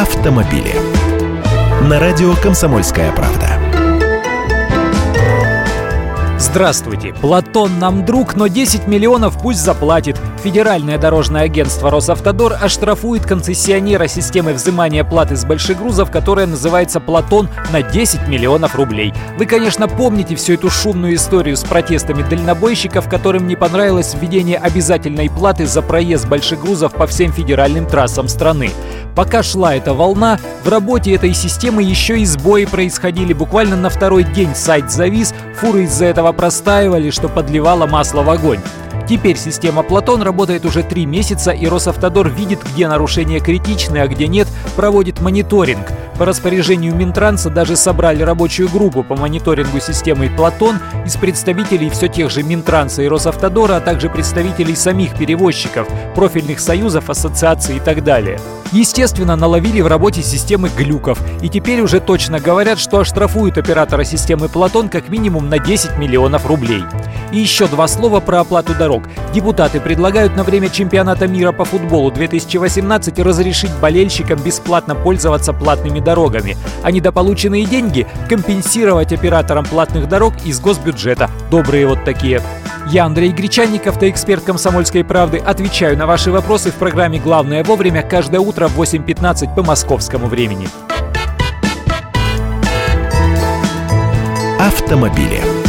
автомобили. На радио «Комсомольская правда». Здравствуйте. Платон нам друг, но 10 миллионов пусть заплатит. Федеральное дорожное агентство «Росавтодор» оштрафует концессионера системы взимания платы с больших грузов, которая называется «Платон» на 10 миллионов рублей. Вы, конечно, помните всю эту шумную историю с протестами дальнобойщиков, которым не понравилось введение обязательной платы за проезд больших грузов по всем федеральным трассам страны. Пока шла эта волна, в работе этой системы еще и сбои происходили. Буквально на второй день сайт завис, фуры из-за этого простаивали, что подливало масло в огонь. Теперь система Платон работает уже три месяца, и Росавтодор видит, где нарушения критичны, а где нет, проводит мониторинг. По распоряжению Минтранса даже собрали рабочую группу по мониторингу системы Платон из представителей все тех же Минтранса и Росавтодора, а также представителей самих перевозчиков, профильных союзов, ассоциаций и так далее. Естественно, наловили в работе системы глюков, и теперь уже точно говорят, что оштрафуют оператора системы Платон как минимум на 10 миллионов рублей. И еще два слова про оплату дорог. Депутаты предлагают на время чемпионата мира по футболу 2018 разрешить болельщикам бесплатно пользоваться платными дорогами, а недополученные деньги компенсировать операторам платных дорог из госбюджета. Добрые вот такие. Я Андрей Гречанников, эксперт «Комсомольской правды». Отвечаю на ваши вопросы в программе «Главное вовремя» каждое утро в 8.15 по московскому времени. Автомобили.